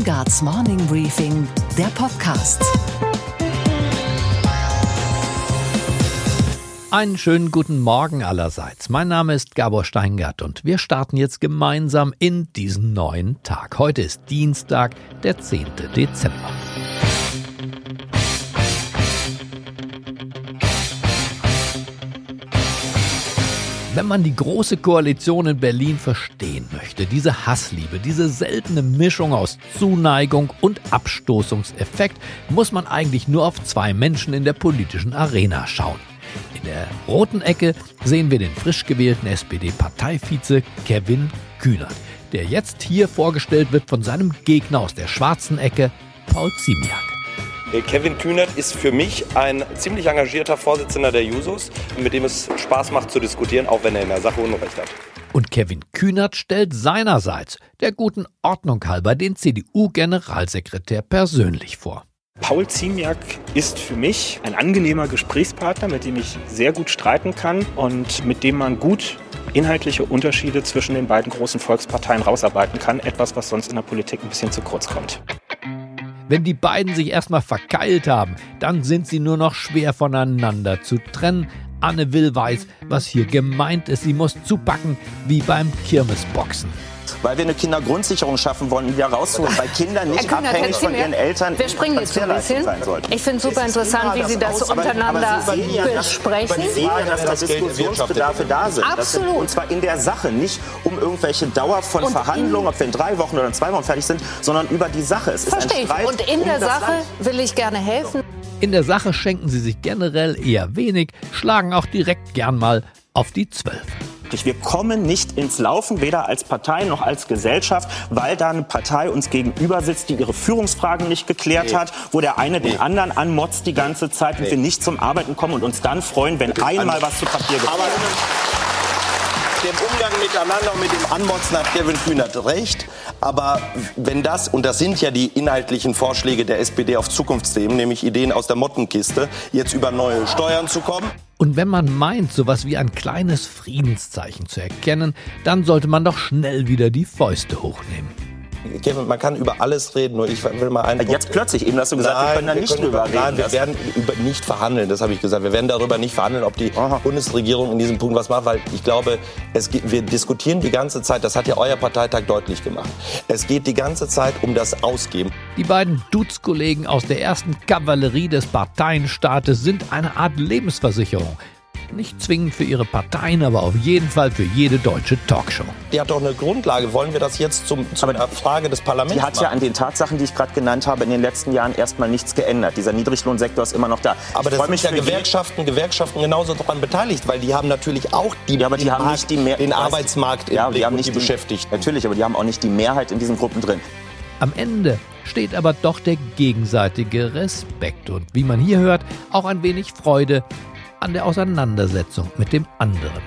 Weingarts Morning Briefing, der Podcast. Einen schönen guten Morgen allerseits. Mein Name ist Gabor Steingart und wir starten jetzt gemeinsam in diesen neuen Tag. Heute ist Dienstag, der 10. Dezember. Wenn man die große Koalition in Berlin verstehen möchte, diese Hassliebe, diese seltene Mischung aus Zuneigung und Abstoßungseffekt, muss man eigentlich nur auf zwei Menschen in der politischen Arena schauen. In der roten Ecke sehen wir den frisch gewählten SPD-Parteivize Kevin Kühnert, der jetzt hier vorgestellt wird von seinem Gegner aus der schwarzen Ecke, Paul Ziemiak. Äh, Kevin Kühnert ist für mich ein ziemlich engagierter Vorsitzender der Jusos, mit dem es Spaß macht zu diskutieren, auch wenn er in der Sache Unrecht hat. Und Kevin Kühnert stellt seinerseits der guten Ordnung halber den CDU-Generalsekretär persönlich vor. Paul Ziemiak ist für mich ein angenehmer Gesprächspartner, mit dem ich sehr gut streiten kann und mit dem man gut inhaltliche Unterschiede zwischen den beiden großen Volksparteien rausarbeiten kann. Etwas, was sonst in der Politik ein bisschen zu kurz kommt. Wenn die beiden sich erstmal verkeilt haben, dann sind sie nur noch schwer voneinander zu trennen. Anne Will weiß, was hier gemeint ist. Sie muss zupacken wie beim Kirmesboxen weil wir eine Kindergrundsicherung schaffen wollen, wieder rauszuholen, weil Kinder nicht Kühnert, abhängig von ihren Eltern wir springen jetzt ein bisschen. sein sollten. Ich finde es super interessant, wie Sie das untereinander aber, aber ja, besprechen. Sie sehen ja, dass da Diskussionsbedarfe da sind. Absolut. Und zwar in der Sache, nicht um irgendwelche Dauer von und Verhandlungen, ob wir in drei Wochen oder in zwei Wochen fertig sind, sondern über die Sache. Es Verstehe ich. Und in um der Sache will ich gerne helfen. In der Sache schenken sie sich generell eher wenig, schlagen auch direkt gern mal auf die Zwölf. Wir kommen nicht ins Laufen, weder als Partei noch als Gesellschaft, weil da eine Partei uns gegenüber sitzt, die ihre Führungsfragen nicht geklärt nee. hat, wo der eine nee. den anderen anmotzt die ganze Zeit nee. und wir nicht zum Arbeiten kommen und uns dann freuen, wenn einmal was zu Papier gekommen dem Umgang miteinander und mit dem Anmotzen hat Kevin Kühnert recht. Aber wenn das, und das sind ja die inhaltlichen Vorschläge der SPD auf Zukunftsthemen, nämlich Ideen aus der Mottenkiste, jetzt über neue Steuern zu kommen. Und wenn man meint, sowas wie ein kleines Friedenszeichen zu erkennen, dann sollte man doch schnell wieder die Fäuste hochnehmen. Kevin, man kann über alles reden, nur ich will mal einen. Jetzt plötzlich, eben hast du gesagt, nein, wir können da nicht drüber reden. Nein, wir werden über nicht verhandeln, das habe ich gesagt. Wir werden darüber nicht verhandeln, ob die Aha. Bundesregierung in diesem Punkt was macht, weil ich glaube, es, wir diskutieren die ganze Zeit, das hat ja euer Parteitag deutlich gemacht. Es geht die ganze Zeit um das Ausgeben. Die beiden Duz-Kollegen aus der ersten Kavallerie des Parteienstaates sind eine Art Lebensversicherung. Nicht zwingend für ihre Parteien, aber auf jeden Fall für jede deutsche Talkshow. Die hat doch eine Grundlage. Wollen wir das jetzt zum, zum aber Frage des Parlaments Die hat machen? ja an den Tatsachen, die ich gerade genannt habe, in den letzten Jahren erstmal nichts geändert. Dieser Niedriglohnsektor ist immer noch da. Aber das sind ja Gewerkschaften, Gewerkschaften genauso daran beteiligt, weil die haben natürlich auch die, ja, aber die, die haben Markt, nicht die Mehr den Arbeitsmarkt ja, im die haben nicht die Beschäftigten. Natürlich, aber die haben auch nicht die Mehrheit in diesen Gruppen drin. Am Ende steht aber doch der gegenseitige Respekt und wie man hier hört, auch ein wenig Freude an der Auseinandersetzung mit dem anderen.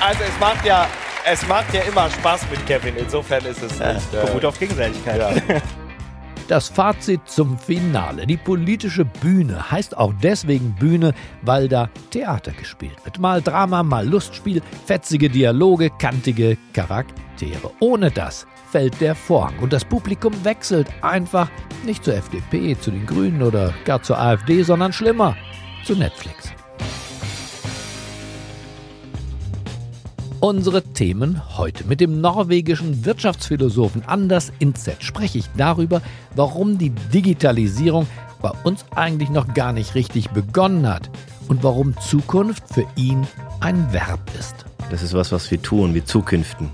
Also es macht ja, es macht ja immer Spaß mit Kevin. Insofern ist es nicht, äh, gut auf Gegenseitigkeit. Ja. Das Fazit zum Finale. Die politische Bühne heißt auch deswegen Bühne, weil da Theater gespielt wird. Mal Drama, mal Lustspiel, fetzige Dialoge, kantige Charaktere. Ohne das fällt der Vorhang und das Publikum wechselt einfach nicht zur FDP, zu den Grünen oder gar zur AfD, sondern schlimmer, zu Netflix. Unsere Themen heute. Mit dem norwegischen Wirtschaftsphilosophen Anders Inzett spreche ich darüber, warum die Digitalisierung bei uns eigentlich noch gar nicht richtig begonnen hat und warum Zukunft für ihn ein Verb ist. Das ist was, was wir tun, wir Zukünften.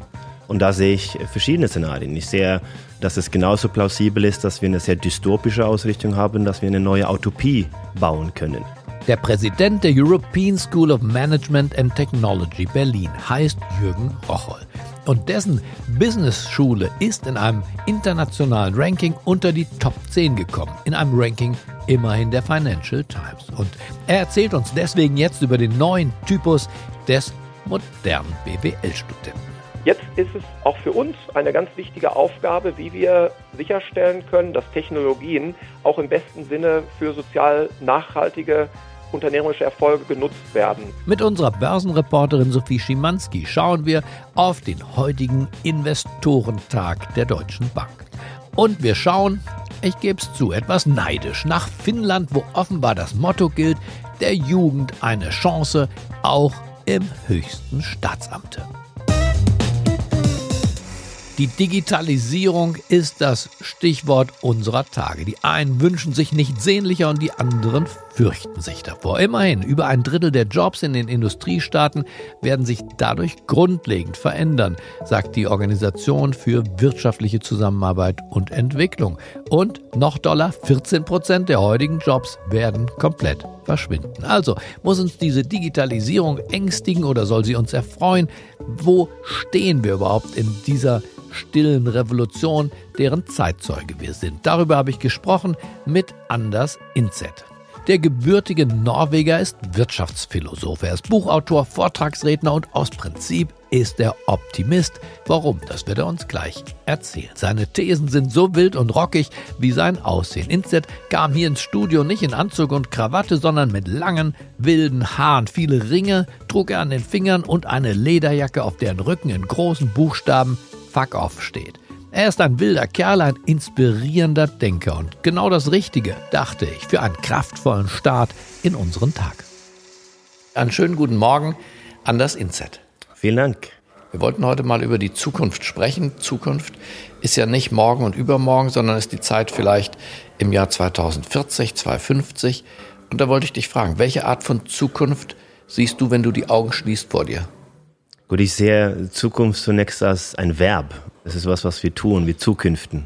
Und da sehe ich verschiedene Szenarien. Ich sehe, dass es genauso plausibel ist, dass wir eine sehr dystopische Ausrichtung haben, dass wir eine neue Utopie bauen können. Der Präsident der European School of Management and Technology Berlin heißt Jürgen Rocholl. Und dessen Business-Schule ist in einem internationalen Ranking unter die Top 10 gekommen. In einem Ranking immerhin der Financial Times. Und er erzählt uns deswegen jetzt über den neuen Typus des modernen BWL-Studenten. Jetzt ist es auch für uns eine ganz wichtige Aufgabe, wie wir sicherstellen können, dass Technologien auch im besten Sinne für sozial nachhaltige unternehmerische Erfolge genutzt werden. Mit unserer Börsenreporterin Sophie Schimanski schauen wir auf den heutigen Investorentag der Deutschen Bank. Und wir schauen, ich gebe es zu, etwas neidisch nach Finnland, wo offenbar das Motto gilt, der Jugend eine Chance, auch im höchsten Staatsamte. Die Digitalisierung ist das Stichwort unserer Tage. Die einen wünschen sich nicht sehnlicher und die anderen fürchten sich davor. Immerhin, über ein Drittel der Jobs in den Industriestaaten werden sich dadurch grundlegend verändern, sagt die Organisation für wirtschaftliche Zusammenarbeit und Entwicklung. Und noch doller, 14 Prozent der heutigen Jobs werden komplett verschwinden. Also muss uns diese Digitalisierung ängstigen oder soll sie uns erfreuen? Wo stehen wir überhaupt in dieser stillen Revolution, deren Zeitzeuge wir sind. Darüber habe ich gesprochen mit Anders Inzet. Der gebürtige Norweger ist Wirtschaftsphilosoph. Er ist Buchautor, Vortragsredner und aus Prinzip ist er Optimist. Warum? Das wird er uns gleich erzählen. Seine Thesen sind so wild und rockig wie sein Aussehen. Instead kam hier ins Studio nicht in Anzug und Krawatte, sondern mit langen, wilden Haaren. Viele Ringe trug er an den Fingern und eine Lederjacke, auf deren Rücken in großen Buchstaben Fuck off steht. Er ist ein wilder Kerl, ein inspirierender Denker und genau das Richtige, dachte ich, für einen kraftvollen Start in unseren Tag. Einen schönen guten Morgen an das Inset. Vielen Dank. Wir wollten heute mal über die Zukunft sprechen. Zukunft ist ja nicht morgen und übermorgen, sondern ist die Zeit vielleicht im Jahr 2040, 2050. Und da wollte ich dich fragen, welche Art von Zukunft siehst du, wenn du die Augen schließt vor dir? Gut, ich sehe Zukunft zunächst als ein Verb. Es ist was, was wir tun, wie Zukünften.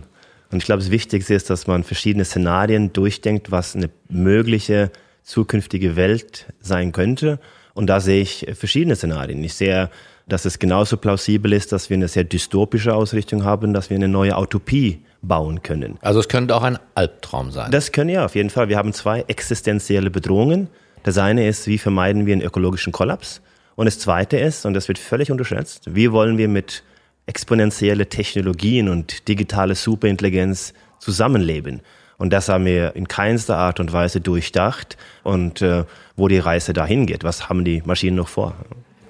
Und ich glaube, das Wichtigste ist, dass man verschiedene Szenarien durchdenkt, was eine mögliche zukünftige Welt sein könnte. Und da sehe ich verschiedene Szenarien. Ich sehe, dass es genauso plausibel ist, dass wir eine sehr dystopische Ausrichtung haben, dass wir eine neue Utopie bauen können. Also es könnte auch ein Albtraum sein. Das können ja auf jeden Fall. Wir haben zwei existenzielle Bedrohungen. Das eine ist, wie vermeiden wir einen ökologischen Kollaps? Und das Zweite ist, und das wird völlig unterschätzt, wie wollen wir mit exponentielle Technologien und digitale Superintelligenz zusammenleben? Und das haben wir in keinster Art und Weise durchdacht und äh, wo die Reise dahin geht. Was haben die Maschinen noch vor?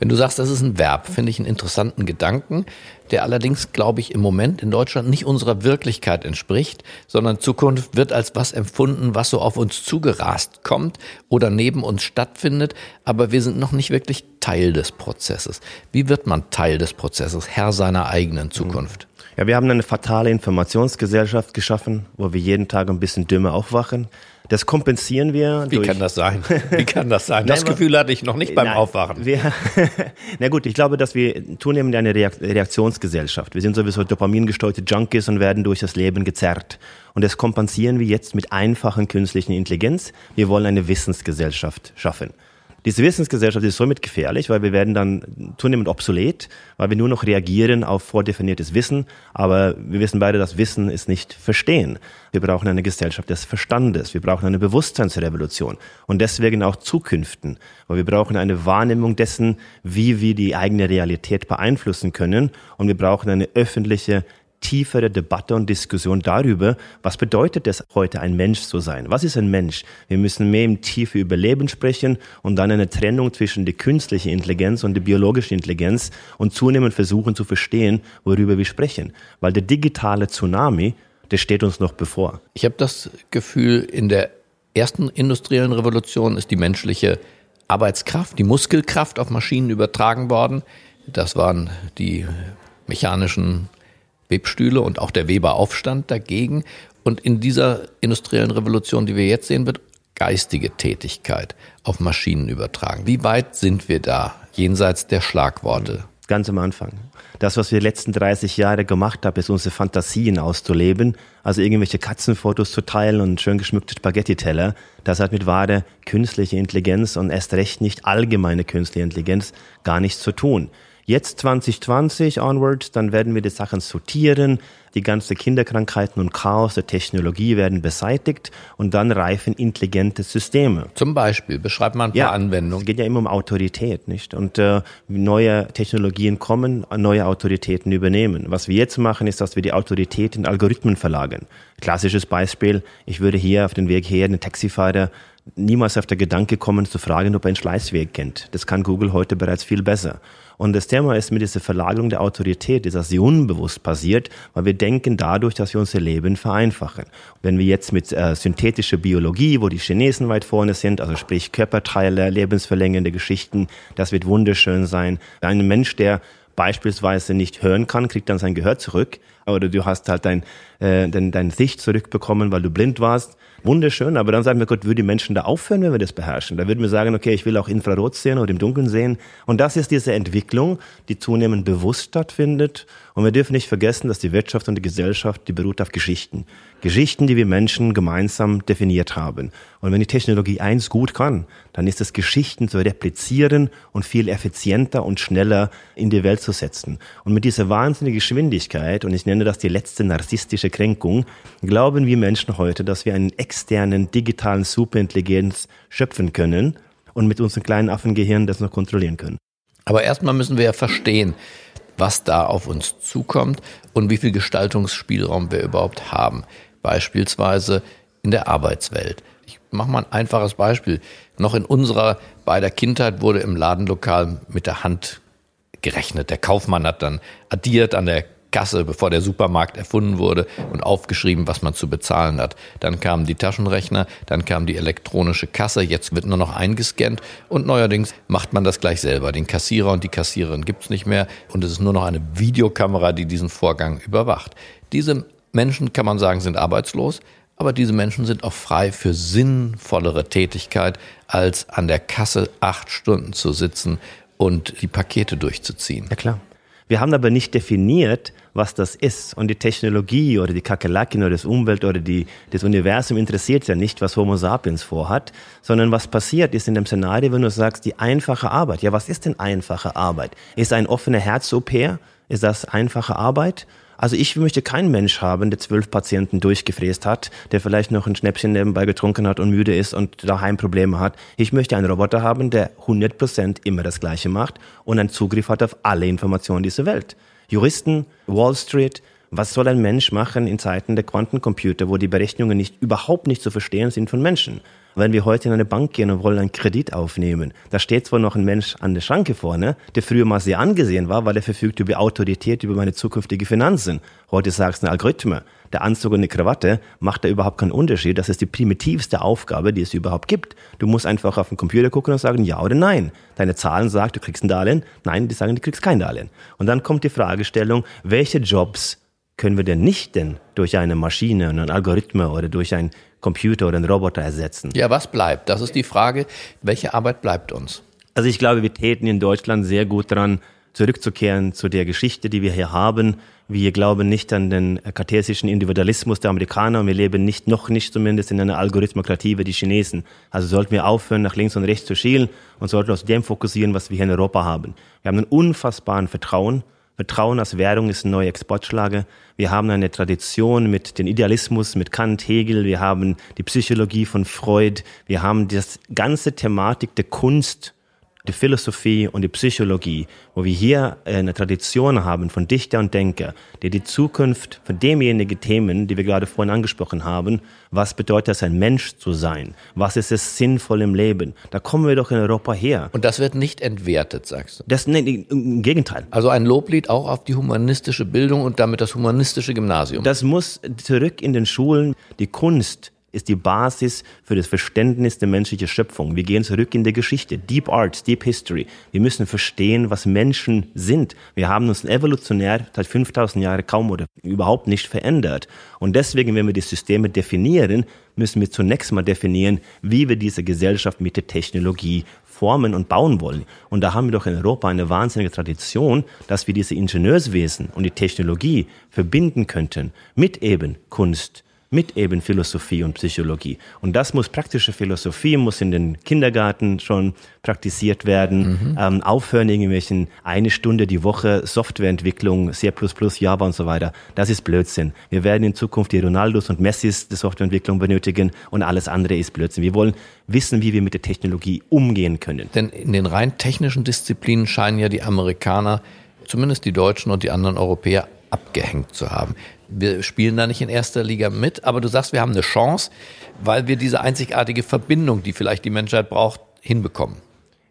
Wenn du sagst, das ist ein Verb, finde ich einen interessanten Gedanken, der allerdings, glaube ich, im Moment in Deutschland nicht unserer Wirklichkeit entspricht, sondern Zukunft wird als was empfunden, was so auf uns zugerast kommt oder neben uns stattfindet, aber wir sind noch nicht wirklich Teil des Prozesses. Wie wird man Teil des Prozesses, Herr seiner eigenen Zukunft? Ja, wir haben eine fatale Informationsgesellschaft geschaffen, wo wir jeden Tag ein bisschen dümmer aufwachen. Das kompensieren wir. Wie kann das sein? Wie kann das sein? Das Gefühl hatte ich noch nicht beim nein, Aufwachen. Wir, na gut, ich glaube, dass wir zunehmend eine Reaktionsgesellschaft. Wir sind sowieso dopamingesteuerte Junkies und werden durch das Leben gezerrt. Und das kompensieren wir jetzt mit einfachen künstlichen Intelligenz. Wir wollen eine Wissensgesellschaft schaffen. Diese Wissensgesellschaft ist somit gefährlich, weil wir werden dann zunehmend obsolet, weil wir nur noch reagieren auf vordefiniertes Wissen. Aber wir wissen beide, dass Wissen ist nicht Verstehen. Wir brauchen eine Gesellschaft des Verstandes. Wir brauchen eine Bewusstseinsrevolution. Und deswegen auch Zukünften. Weil wir brauchen eine Wahrnehmung dessen, wie wir die eigene Realität beeinflussen können. Und wir brauchen eine öffentliche tiefere Debatte und Diskussion darüber, was bedeutet es heute ein Mensch zu sein? Was ist ein Mensch? Wir müssen mehr im Tiefe über Leben sprechen und dann eine Trennung zwischen der künstlichen Intelligenz und der biologischen Intelligenz und zunehmend versuchen zu verstehen, worüber wir sprechen. Weil der digitale Tsunami, der steht uns noch bevor. Ich habe das Gefühl, in der ersten industriellen Revolution ist die menschliche Arbeitskraft, die Muskelkraft auf Maschinen übertragen worden. Das waren die mechanischen Webstühle und auch der Weberaufstand dagegen. Und in dieser industriellen Revolution, die wir jetzt sehen, wird geistige Tätigkeit auf Maschinen übertragen. Wie weit sind wir da jenseits der Schlagworte? Ganz am Anfang. Das, was wir die letzten 30 Jahre gemacht haben, ist unsere Fantasien auszuleben. Also irgendwelche Katzenfotos zu teilen und schön geschmückte Spaghetti-Teller. Das hat mit wahrer künstlicher Intelligenz und erst recht nicht allgemeine künstliche Intelligenz gar nichts zu tun. Jetzt 2020 onwards, dann werden wir die Sachen sortieren, die ganzen Kinderkrankheiten und Chaos der Technologie werden beseitigt und dann reifen intelligente Systeme. Zum Beispiel, beschreib mal ein paar ja, Anwendungen. Es geht ja immer um Autorität, nicht? Und äh, neue Technologien kommen, neue Autoritäten übernehmen. Was wir jetzt machen, ist, dass wir die Autorität in Algorithmen verlagern. Klassisches Beispiel, ich würde hier auf den Weg her einen Taxifahrer niemals auf der Gedanke kommen zu fragen, ob er einen Schleißweg kennt. Das kann Google heute bereits viel besser. Und das Thema ist mit dieser Verlagerung der Autorität, dass sie unbewusst passiert, weil wir denken dadurch, dass wir unser Leben vereinfachen. Wenn wir jetzt mit äh, synthetischer Biologie, wo die Chinesen weit vorne sind, also sprich Körperteile, lebensverlängernde Geschichten, das wird wunderschön sein. Ein Mensch, der beispielsweise nicht hören kann, kriegt dann sein Gehör zurück. Oder du hast halt dein, äh, dein, dein Sicht zurückbekommen, weil du blind warst wunderschön, aber dann sagen wir, Gott, würde die Menschen da aufhören, wenn wir das beherrschen? Da würden wir sagen, okay, ich will auch Infrarot sehen oder im Dunkeln sehen. Und das ist diese Entwicklung, die zunehmend bewusst stattfindet. Und wir dürfen nicht vergessen, dass die Wirtschaft und die Gesellschaft, die beruht auf Geschichten. Geschichten, die wir Menschen gemeinsam definiert haben. Und wenn die Technologie eins gut kann, dann ist es Geschichten zu replizieren und viel effizienter und schneller in die Welt zu setzen. Und mit dieser wahnsinnigen Geschwindigkeit, und ich nenne das die letzte narzisstische Kränkung, glauben wir Menschen heute, dass wir einen externen digitalen Superintelligenz schöpfen können und mit unserem kleinen Affengehirn das noch kontrollieren können. Aber erstmal müssen wir ja verstehen, was da auf uns zukommt und wie viel Gestaltungsspielraum wir überhaupt haben beispielsweise in der Arbeitswelt. Ich mache mal ein einfaches Beispiel. Noch in unserer beider Kindheit wurde im Ladenlokal mit der Hand gerechnet. Der Kaufmann hat dann addiert an der Kasse, bevor der Supermarkt erfunden wurde und aufgeschrieben, was man zu bezahlen hat. Dann kamen die Taschenrechner, dann kam die elektronische Kasse, jetzt wird nur noch eingescannt und neuerdings macht man das gleich selber. Den Kassierer und die Kassiererin gibt's nicht mehr und es ist nur noch eine Videokamera, die diesen Vorgang überwacht. Diese Menschen, kann man sagen, sind arbeitslos, aber diese Menschen sind auch frei für sinnvollere Tätigkeit, als an der Kasse acht Stunden zu sitzen und die Pakete durchzuziehen. Ja klar. Wir haben aber nicht definiert, was das ist. Und die Technologie oder die Kakerlaken oder das Umwelt oder die, das Universum interessiert ja nicht, was Homo sapiens vorhat, sondern was passiert ist in dem Szenario, wenn du sagst, die einfache Arbeit. Ja, was ist denn einfache Arbeit? Ist ein offener Herz-OP? Ist das einfache Arbeit? Also ich möchte keinen Mensch haben, der zwölf Patienten durchgefräst hat, der vielleicht noch ein Schnäppchen nebenbei getrunken hat und müde ist und daheim Probleme hat. Ich möchte einen Roboter haben, der 100 Prozent immer das Gleiche macht und einen Zugriff hat auf alle Informationen dieser Welt. Juristen, Wall Street, was soll ein Mensch machen in Zeiten der Quantencomputer, wo die Berechnungen nicht, überhaupt nicht zu verstehen sind von Menschen? Wenn wir heute in eine Bank gehen und wollen einen Kredit aufnehmen, da steht zwar noch ein Mensch an der Schranke vorne, der früher mal sehr angesehen war, weil er verfügt über Autorität über meine zukünftige Finanzen. Heute sagst du ein Algorithmus. Der Anzug und eine Krawatte macht da überhaupt keinen Unterschied. Das ist die primitivste Aufgabe, die es überhaupt gibt. Du musst einfach auf den Computer gucken und sagen ja oder nein. Deine Zahlen sagen, du kriegst ein Darlehen. Nein, die sagen, du kriegst kein Darlehen. Und dann kommt die Fragestellung, welche Jobs können wir denn nicht denn durch eine Maschine, einen Algorithmus oder durch ein Computer oder einen Roboter ersetzen. Ja, was bleibt? Das ist die Frage, welche Arbeit bleibt uns? Also ich glaube, wir täten in Deutschland sehr gut daran, zurückzukehren zu der Geschichte, die wir hier haben. Wir glauben nicht an den kartesischen Individualismus der Amerikaner und wir leben nicht, noch nicht zumindest in einer Algorithmokratie wie die Chinesen. Also sollten wir aufhören, nach links und rechts zu schielen und sollten uns dem fokussieren, was wir hier in Europa haben. Wir haben einen unfassbaren Vertrauen Vertrauen als Währung ist eine neue Exportschlage. Wir haben eine Tradition mit dem Idealismus, mit Kant, Hegel. Wir haben die Psychologie von Freud. Wir haben das ganze Thematik der Kunst die Philosophie und die Psychologie, wo wir hier eine Tradition haben von Dichter und Denker, die die Zukunft von demjenigen Themen, die wir gerade vorhin angesprochen haben, was bedeutet es, ein Mensch zu sein? Was ist es sinnvoll im Leben? Da kommen wir doch in Europa her. Und das wird nicht entwertet, sagst du? Das, nee, im Gegenteil. Also ein Loblied auch auf die humanistische Bildung und damit das humanistische Gymnasium. Das muss zurück in den Schulen, die Kunst, ist die Basis für das Verständnis der menschlichen Schöpfung. Wir gehen zurück in die Geschichte. Deep Art, Deep History. Wir müssen verstehen, was Menschen sind. Wir haben uns evolutionär seit 5000 Jahren kaum oder überhaupt nicht verändert. Und deswegen, wenn wir die Systeme definieren, müssen wir zunächst mal definieren, wie wir diese Gesellschaft mit der Technologie formen und bauen wollen. Und da haben wir doch in Europa eine wahnsinnige Tradition, dass wir diese Ingenieurswesen und die Technologie verbinden könnten mit eben Kunst, mit eben Philosophie und Psychologie. Und das muss praktische Philosophie, muss in den Kindergarten schon praktiziert werden. Mhm. Ähm, aufhören irgendwelchen eine Stunde die Woche Softwareentwicklung, C++, Java und so weiter. Das ist Blödsinn. Wir werden in Zukunft die Ronaldos und Messis der Softwareentwicklung benötigen und alles andere ist Blödsinn. Wir wollen wissen, wie wir mit der Technologie umgehen können. Denn in den rein technischen Disziplinen scheinen ja die Amerikaner, zumindest die Deutschen und die anderen Europäer, abgehängt zu haben. Wir spielen da nicht in erster Liga mit, aber du sagst, wir haben eine Chance, weil wir diese einzigartige Verbindung, die vielleicht die Menschheit braucht, hinbekommen.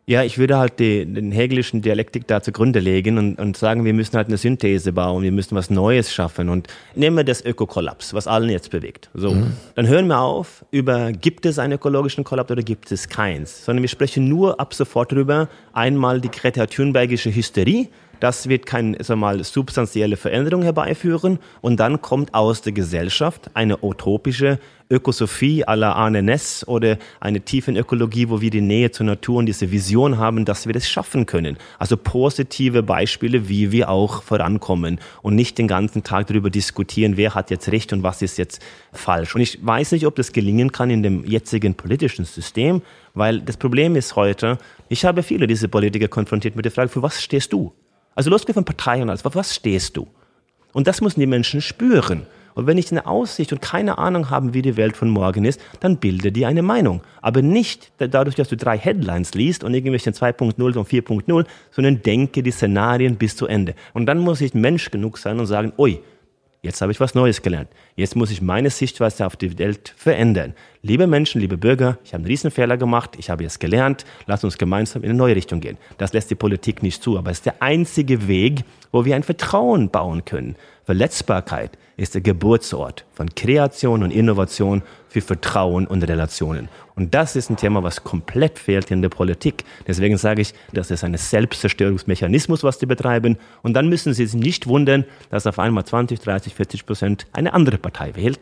Ja, ich würde halt die, den hegelischen Dialektik da zugrunde legen und, und sagen, wir müssen halt eine Synthese bauen, wir müssen was Neues schaffen. Und nehmen wir das Ökokollaps, was allen jetzt bewegt. So, mhm. dann hören wir auf über, gibt es einen ökologischen Kollaps oder gibt es keins, sondern wir sprechen nur ab sofort darüber, einmal die Greta Thunbergische Hysterie, das wird keine sag mal, substanzielle Veränderung herbeiführen. Und dann kommt aus der Gesellschaft eine utopische Ökosophie à la Arne Ness oder eine Tiefenökologie, wo wir die Nähe zur Natur und diese Vision haben, dass wir das schaffen können. Also positive Beispiele, wie wir auch vorankommen und nicht den ganzen Tag darüber diskutieren, wer hat jetzt recht und was ist jetzt falsch. Und ich weiß nicht, ob das gelingen kann in dem jetzigen politischen System, weil das Problem ist heute, ich habe viele dieser Politiker konfrontiert mit der Frage, für was stehst du? Also losgehend von Partei und alles. Auf was stehst du? Und das müssen die Menschen spüren. Und wenn ich eine Aussicht und keine Ahnung habe, wie die Welt von morgen ist, dann bilde dir eine Meinung. Aber nicht dadurch, dass du drei Headlines liest und irgendwelche 2.0 und 4.0, sondern denke die Szenarien bis zu Ende. Und dann muss ich Mensch genug sein und sagen, ui, Jetzt habe ich was Neues gelernt. Jetzt muss ich meine Sichtweise auf die Welt verändern. Liebe Menschen, liebe Bürger, ich habe einen Riesenfehler gemacht, ich habe jetzt gelernt, lass uns gemeinsam in eine neue Richtung gehen. Das lässt die Politik nicht zu, aber es ist der einzige Weg, wo wir ein Vertrauen bauen können. Verletzbarkeit ist der Geburtsort von Kreation und Innovation für Vertrauen und Relationen. Und das ist ein Thema, was komplett fehlt in der Politik. Deswegen sage ich, das ist ein Selbstzerstörungsmechanismus, was die betreiben. Und dann müssen Sie sich nicht wundern, dass auf einmal 20, 30, 40 Prozent eine andere Partei wählt,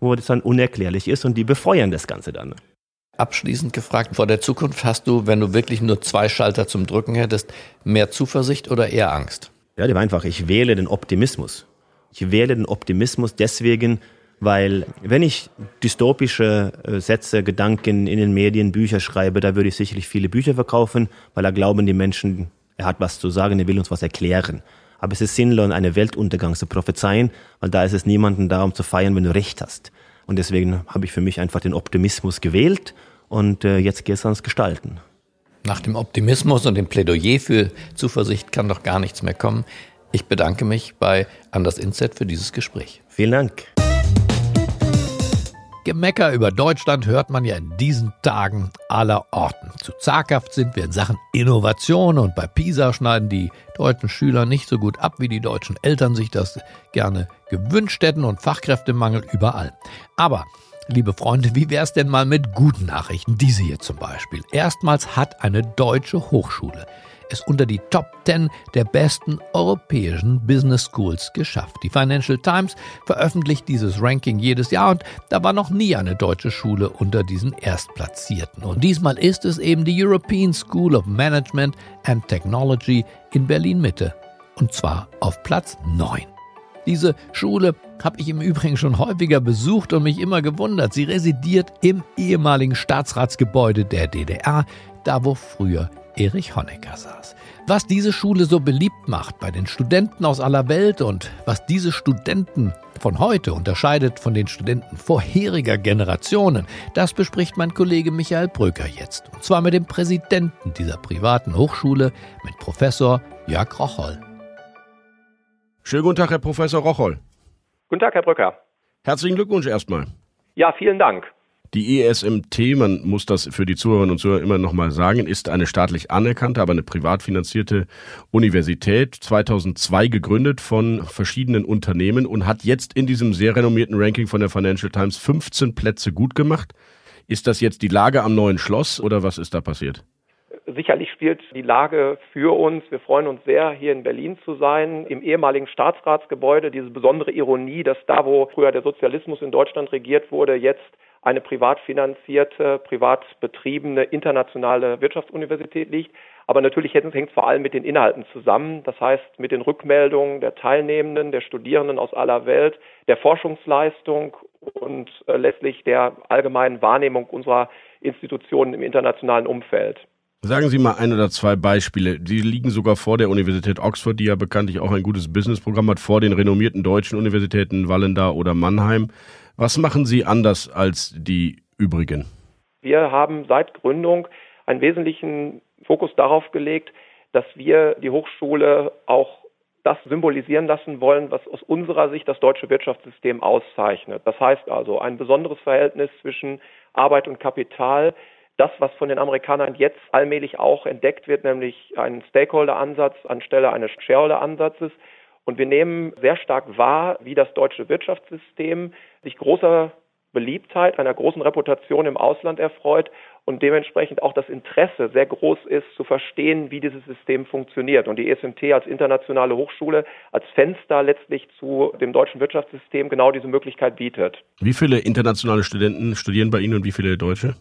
wo das dann unerklärlich ist und die befeuern das Ganze dann. Abschließend gefragt, vor der Zukunft hast du, wenn du wirklich nur zwei Schalter zum Drücken hättest, mehr Zuversicht oder eher Angst? Ja, die war einfach, ich wähle den Optimismus. Ich wähle den Optimismus deswegen, weil wenn ich dystopische äh, Sätze, Gedanken in den Medien, Bücher schreibe, da würde ich sicherlich viele Bücher verkaufen, weil da glauben die Menschen, er hat was zu sagen, er will uns was erklären. Aber es ist sinnlos, eine Weltuntergang zu prophezeien, weil da ist es niemanden da, um zu feiern, wenn du recht hast. Und deswegen habe ich für mich einfach den Optimismus gewählt und äh, jetzt geht es ans Gestalten. Nach dem Optimismus und dem Plädoyer für Zuversicht kann doch gar nichts mehr kommen. Ich bedanke mich bei Anders Inset für dieses Gespräch. Vielen Dank. Gemecker über Deutschland hört man ja in diesen Tagen aller Orten. Zu zaghaft sind wir in Sachen Innovation und bei PISA schneiden die deutschen Schüler nicht so gut ab, wie die deutschen Eltern sich das gerne gewünscht hätten und Fachkräftemangel überall. Aber Liebe Freunde, wie wäre es denn mal mit guten Nachrichten? Diese hier zum Beispiel. Erstmals hat eine deutsche Hochschule es unter die Top 10 der besten europäischen Business Schools geschafft. Die Financial Times veröffentlicht dieses Ranking jedes Jahr und da war noch nie eine deutsche Schule unter diesen Erstplatzierten. Und diesmal ist es eben die European School of Management and Technology in Berlin Mitte. Und zwar auf Platz 9. Diese Schule habe ich im Übrigen schon häufiger besucht und mich immer gewundert. Sie residiert im ehemaligen Staatsratsgebäude der DDR, da wo früher Erich Honecker saß. Was diese Schule so beliebt macht bei den Studenten aus aller Welt und was diese Studenten von heute unterscheidet von den Studenten vorheriger Generationen, das bespricht mein Kollege Michael Bröker jetzt. Und zwar mit dem Präsidenten dieser privaten Hochschule, mit Professor Jörg Rocholl. Schönen guten Tag, Herr Professor Rocholl. Guten Tag, Herr Bröcker. Herzlichen Glückwunsch erstmal. Ja, vielen Dank. Die ESMT, man muss das für die Zuhörerinnen und Zuhörer immer nochmal sagen, ist eine staatlich anerkannte, aber eine privat finanzierte Universität, 2002 gegründet von verschiedenen Unternehmen und hat jetzt in diesem sehr renommierten Ranking von der Financial Times 15 Plätze gut gemacht. Ist das jetzt die Lage am neuen Schloss oder was ist da passiert? Sicherlich spielt die Lage für uns. Wir freuen uns sehr, hier in Berlin zu sein, im ehemaligen Staatsratsgebäude. Diese besondere Ironie, dass da, wo früher der Sozialismus in Deutschland regiert wurde, jetzt eine privat finanzierte, privat betriebene internationale Wirtschaftsuniversität liegt. Aber natürlich hängt es vor allem mit den Inhalten zusammen. Das heißt, mit den Rückmeldungen der Teilnehmenden, der Studierenden aus aller Welt, der Forschungsleistung und äh, letztlich der allgemeinen Wahrnehmung unserer Institutionen im internationalen Umfeld. Sagen Sie mal ein oder zwei Beispiele. Sie liegen sogar vor der Universität Oxford, die ja bekanntlich auch ein gutes Businessprogramm hat, vor den renommierten deutschen Universitäten Wallenda oder Mannheim. Was machen Sie anders als die übrigen? Wir haben seit Gründung einen wesentlichen Fokus darauf gelegt, dass wir die Hochschule auch das symbolisieren lassen wollen, was aus unserer Sicht das deutsche Wirtschaftssystem auszeichnet. Das heißt also ein besonderes Verhältnis zwischen Arbeit und Kapital, das, was von den Amerikanern jetzt allmählich auch entdeckt wird, nämlich ein Stakeholder-Ansatz anstelle eines Shareholder-Ansatzes. Und wir nehmen sehr stark wahr, wie das deutsche Wirtschaftssystem sich großer Beliebtheit, einer großen Reputation im Ausland erfreut und dementsprechend auch das Interesse sehr groß ist, zu verstehen, wie dieses System funktioniert. Und die ESMT als internationale Hochschule, als Fenster letztlich zu dem deutschen Wirtschaftssystem genau diese Möglichkeit bietet. Wie viele internationale Studenten studieren bei Ihnen und wie viele Deutsche?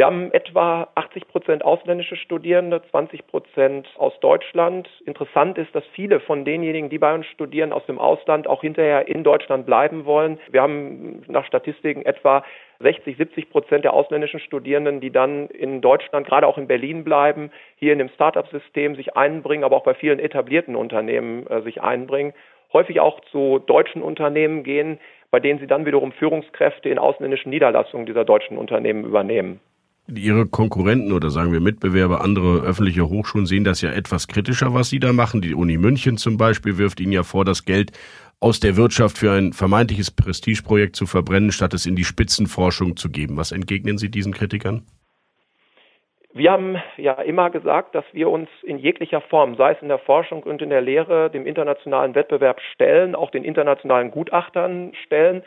Wir haben etwa 80 Prozent ausländische Studierende, 20 Prozent aus Deutschland. Interessant ist, dass viele von denjenigen, die bei uns studieren, aus dem Ausland auch hinterher in Deutschland bleiben wollen. Wir haben nach Statistiken etwa 60, 70 Prozent der ausländischen Studierenden, die dann in Deutschland, gerade auch in Berlin bleiben, hier in dem Start-up-System sich einbringen, aber auch bei vielen etablierten Unternehmen äh, sich einbringen. Häufig auch zu deutschen Unternehmen gehen, bei denen sie dann wiederum Führungskräfte in ausländischen Niederlassungen dieser deutschen Unternehmen übernehmen. Ihre Konkurrenten oder sagen wir Mitbewerber, andere öffentliche Hochschulen sehen das ja etwas kritischer, was Sie da machen. Die Uni München zum Beispiel wirft Ihnen ja vor, das Geld aus der Wirtschaft für ein vermeintliches Prestigeprojekt zu verbrennen, statt es in die Spitzenforschung zu geben. Was entgegnen Sie diesen Kritikern? Wir haben ja immer gesagt, dass wir uns in jeglicher Form, sei es in der Forschung und in der Lehre, dem internationalen Wettbewerb stellen, auch den internationalen Gutachtern stellen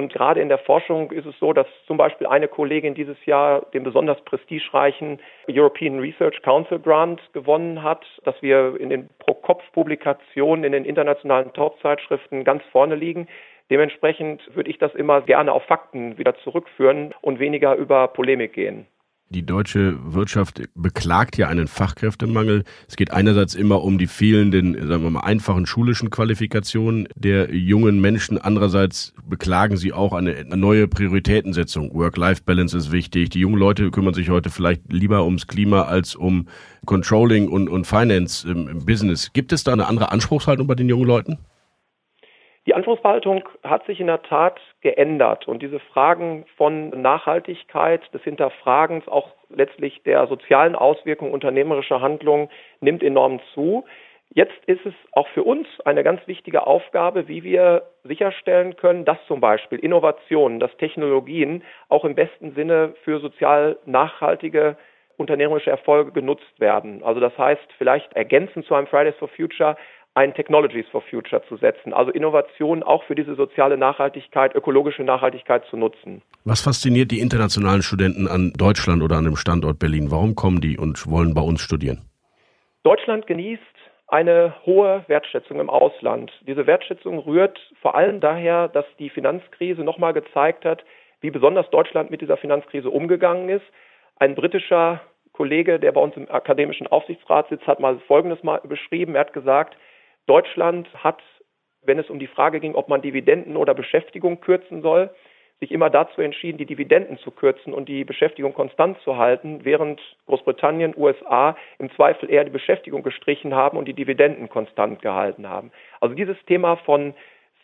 und gerade in der Forschung ist es so, dass zum Beispiel eine Kollegin dieses Jahr den besonders prestigereichen European Research Council Grant gewonnen hat, dass wir in den Pro-Kopf-Publikationen in den internationalen Top-Zeitschriften ganz vorne liegen. Dementsprechend würde ich das immer gerne auf Fakten wieder zurückführen und weniger über Polemik gehen. Die deutsche Wirtschaft beklagt ja einen Fachkräftemangel. Es geht einerseits immer um die fehlenden, sagen wir mal, einfachen schulischen Qualifikationen der jungen Menschen. Andererseits beklagen sie auch eine neue Prioritätensetzung. Work-Life-Balance ist wichtig. Die jungen Leute kümmern sich heute vielleicht lieber ums Klima als um Controlling und, und Finance im Business. Gibt es da eine andere Anspruchshaltung bei den jungen Leuten? Die Anspruchshaltung hat sich in der Tat geändert und diese Fragen von Nachhaltigkeit, des Hinterfragens, auch letztlich der sozialen Auswirkungen unternehmerischer Handlungen nimmt enorm zu. Jetzt ist es auch für uns eine ganz wichtige Aufgabe, wie wir sicherstellen können, dass zum Beispiel Innovationen, dass Technologien auch im besten Sinne für sozial nachhaltige unternehmerische Erfolge genutzt werden. Also das heißt, vielleicht ergänzend zu einem Fridays for Future ein Technologies for Future zu setzen, also Innovationen auch für diese soziale Nachhaltigkeit, ökologische Nachhaltigkeit zu nutzen. Was fasziniert die internationalen Studenten an Deutschland oder an dem Standort Berlin? Warum kommen die und wollen bei uns studieren? Deutschland genießt eine hohe Wertschätzung im Ausland. Diese Wertschätzung rührt vor allem daher, dass die Finanzkrise nochmal gezeigt hat, wie besonders Deutschland mit dieser Finanzkrise umgegangen ist. Ein britischer Kollege, der bei uns im akademischen Aufsichtsrat sitzt, hat mal Folgendes mal beschrieben. Er hat gesagt, Deutschland hat, wenn es um die Frage ging, ob man Dividenden oder Beschäftigung kürzen soll, sich immer dazu entschieden, die Dividenden zu kürzen und die Beschäftigung konstant zu halten, während Großbritannien, USA im Zweifel eher die Beschäftigung gestrichen haben und die Dividenden konstant gehalten haben. Also dieses Thema von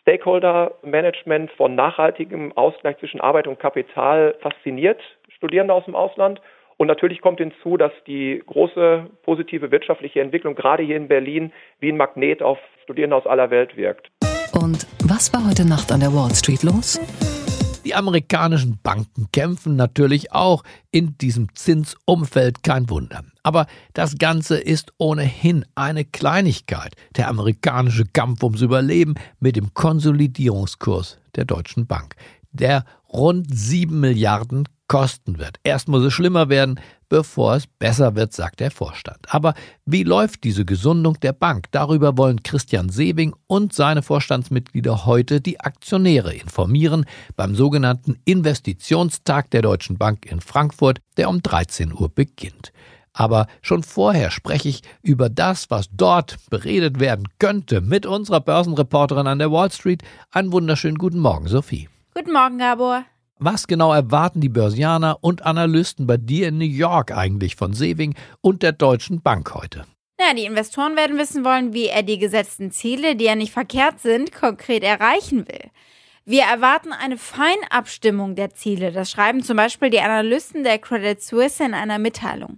Stakeholder Management, von nachhaltigem Ausgleich zwischen Arbeit und Kapital fasziniert Studierende aus dem Ausland und natürlich kommt hinzu, dass die große positive wirtschaftliche Entwicklung gerade hier in Berlin wie ein Magnet auf Studierende aus aller Welt wirkt. Und was war heute Nacht an der Wall Street los? Die amerikanischen Banken kämpfen natürlich auch in diesem Zinsumfeld, kein Wunder. Aber das Ganze ist ohnehin eine Kleinigkeit. Der amerikanische Kampf ums Überleben mit dem Konsolidierungskurs der Deutschen Bank, der rund 7 Milliarden kosten wird. Erst muss es schlimmer werden, bevor es besser wird, sagt der Vorstand. Aber wie läuft diese Gesundung der Bank? Darüber wollen Christian Sewing und seine Vorstandsmitglieder heute die Aktionäre informieren beim sogenannten Investitionstag der Deutschen Bank in Frankfurt, der um 13 Uhr beginnt. Aber schon vorher spreche ich über das, was dort beredet werden könnte, mit unserer Börsenreporterin an der Wall Street. Einen wunderschönen guten Morgen, Sophie. Guten Morgen, Gabor. Was genau erwarten die Börsianer und Analysten bei dir in New York eigentlich von Sewing und der Deutschen Bank heute? Ja, die Investoren werden wissen wollen, wie er die gesetzten Ziele, die ja nicht verkehrt sind, konkret erreichen will. Wir erwarten eine Feinabstimmung der Ziele. Das schreiben zum Beispiel die Analysten der Credit Suisse in einer Mitteilung.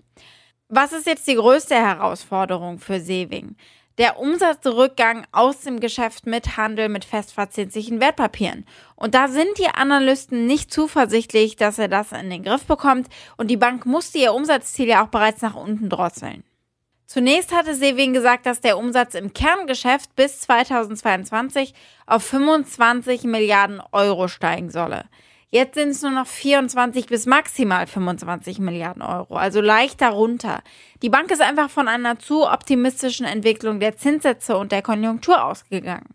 Was ist jetzt die größte Herausforderung für Sewing? Der Umsatzrückgang aus dem Geschäft mit Handel mit festverzinslichen Wertpapieren. Und da sind die Analysten nicht zuversichtlich, dass er das in den Griff bekommt und die Bank musste ihr Umsatzziel ja auch bereits nach unten drosseln. Zunächst hatte Sewing gesagt, dass der Umsatz im Kerngeschäft bis 2022 auf 25 Milliarden Euro steigen solle. Jetzt sind es nur noch 24 bis maximal 25 Milliarden Euro, also leicht darunter. Die Bank ist einfach von einer zu optimistischen Entwicklung der Zinssätze und der Konjunktur ausgegangen.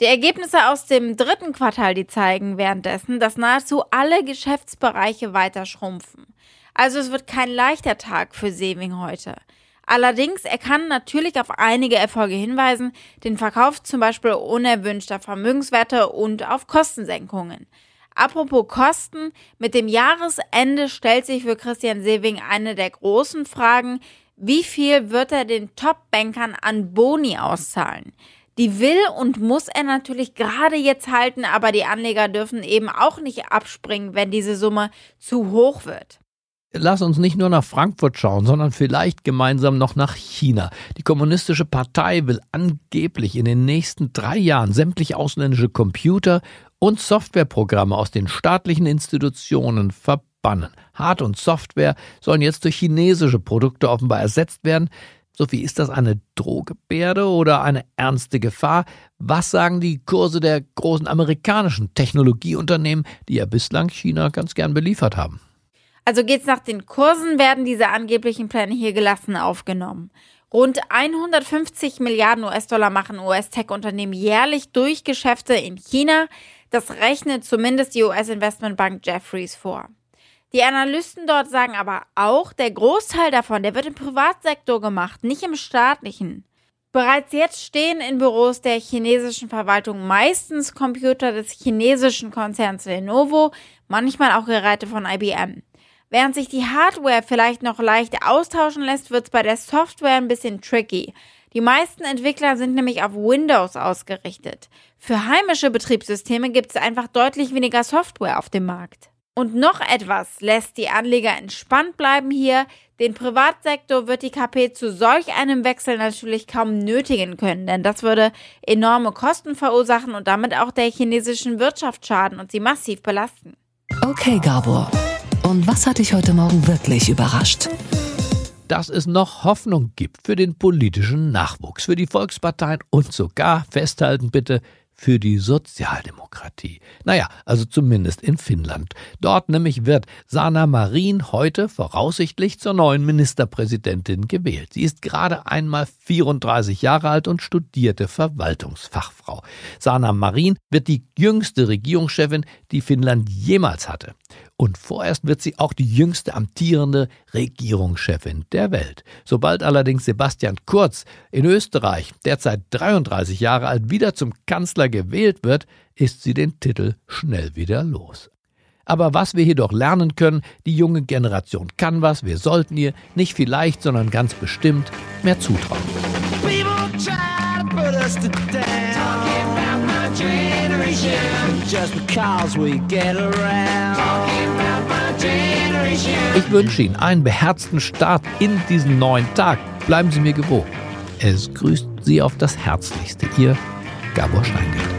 Die Ergebnisse aus dem dritten Quartal, die zeigen währenddessen, dass nahezu alle Geschäftsbereiche weiter schrumpfen. Also es wird kein leichter Tag für Sewing heute. Allerdings, er kann natürlich auf einige Erfolge hinweisen, den Verkauf zum Beispiel unerwünschter Vermögenswerte und auf Kostensenkungen. Apropos Kosten, mit dem Jahresende stellt sich für Christian Sewing eine der großen Fragen, wie viel wird er den Top-Bankern an Boni auszahlen? Die will und muss er natürlich gerade jetzt halten, aber die Anleger dürfen eben auch nicht abspringen, wenn diese Summe zu hoch wird lass uns nicht nur nach Frankfurt schauen, sondern vielleicht gemeinsam noch nach China. Die Kommunistische Partei will angeblich in den nächsten drei Jahren sämtliche ausländische Computer und Softwareprogramme aus den staatlichen Institutionen verbannen. Hard- und Software sollen jetzt durch chinesische Produkte offenbar ersetzt werden. Sophie, ist das eine Drohgebärde oder eine ernste Gefahr? Was sagen die Kurse der großen amerikanischen Technologieunternehmen, die ja bislang China ganz gern beliefert haben? Also geht's nach den Kursen, werden diese angeblichen Pläne hier gelassen aufgenommen. Rund 150 Milliarden US-Dollar machen US-Tech-Unternehmen jährlich durch Geschäfte in China. Das rechnet zumindest die US-Investmentbank Jeffries vor. Die Analysten dort sagen aber auch, der Großteil davon, der wird im Privatsektor gemacht, nicht im staatlichen. Bereits jetzt stehen in Büros der chinesischen Verwaltung meistens Computer des chinesischen Konzerns Lenovo, manchmal auch Geräte von IBM. Während sich die Hardware vielleicht noch leicht austauschen lässt, wird es bei der Software ein bisschen tricky. Die meisten Entwickler sind nämlich auf Windows ausgerichtet. Für heimische Betriebssysteme gibt es einfach deutlich weniger Software auf dem Markt. Und noch etwas lässt die Anleger entspannt bleiben hier. Den Privatsektor wird die KP zu solch einem Wechsel natürlich kaum nötigen können, denn das würde enorme Kosten verursachen und damit auch der chinesischen Wirtschaft schaden und sie massiv belasten. Okay, Gabor. Und was hat dich heute Morgen wirklich überrascht? Dass es noch Hoffnung gibt für den politischen Nachwuchs, für die Volksparteien und sogar, festhalten bitte, für die Sozialdemokratie. Naja, also zumindest in Finnland. Dort nämlich wird Sanna Marin heute voraussichtlich zur neuen Ministerpräsidentin gewählt. Sie ist gerade einmal 34 Jahre alt und studierte Verwaltungsfachfrau. Sanna Marin wird die jüngste Regierungschefin, die Finnland jemals hatte. Und vorerst wird sie auch die jüngste amtierende Regierungschefin der Welt. Sobald allerdings Sebastian Kurz in Österreich, derzeit 33 Jahre alt, wieder zum Kanzler gewählt wird, ist sie den Titel schnell wieder los. Aber was wir hier doch lernen können, die junge Generation kann was, wir sollten ihr nicht vielleicht, sondern ganz bestimmt mehr zutrauen. Ich wünsche Ihnen einen beherzten Start in diesen neuen Tag. Bleiben Sie mir gewogen. Es grüßt Sie auf das Herzlichste. Ihr Gabor Steingart.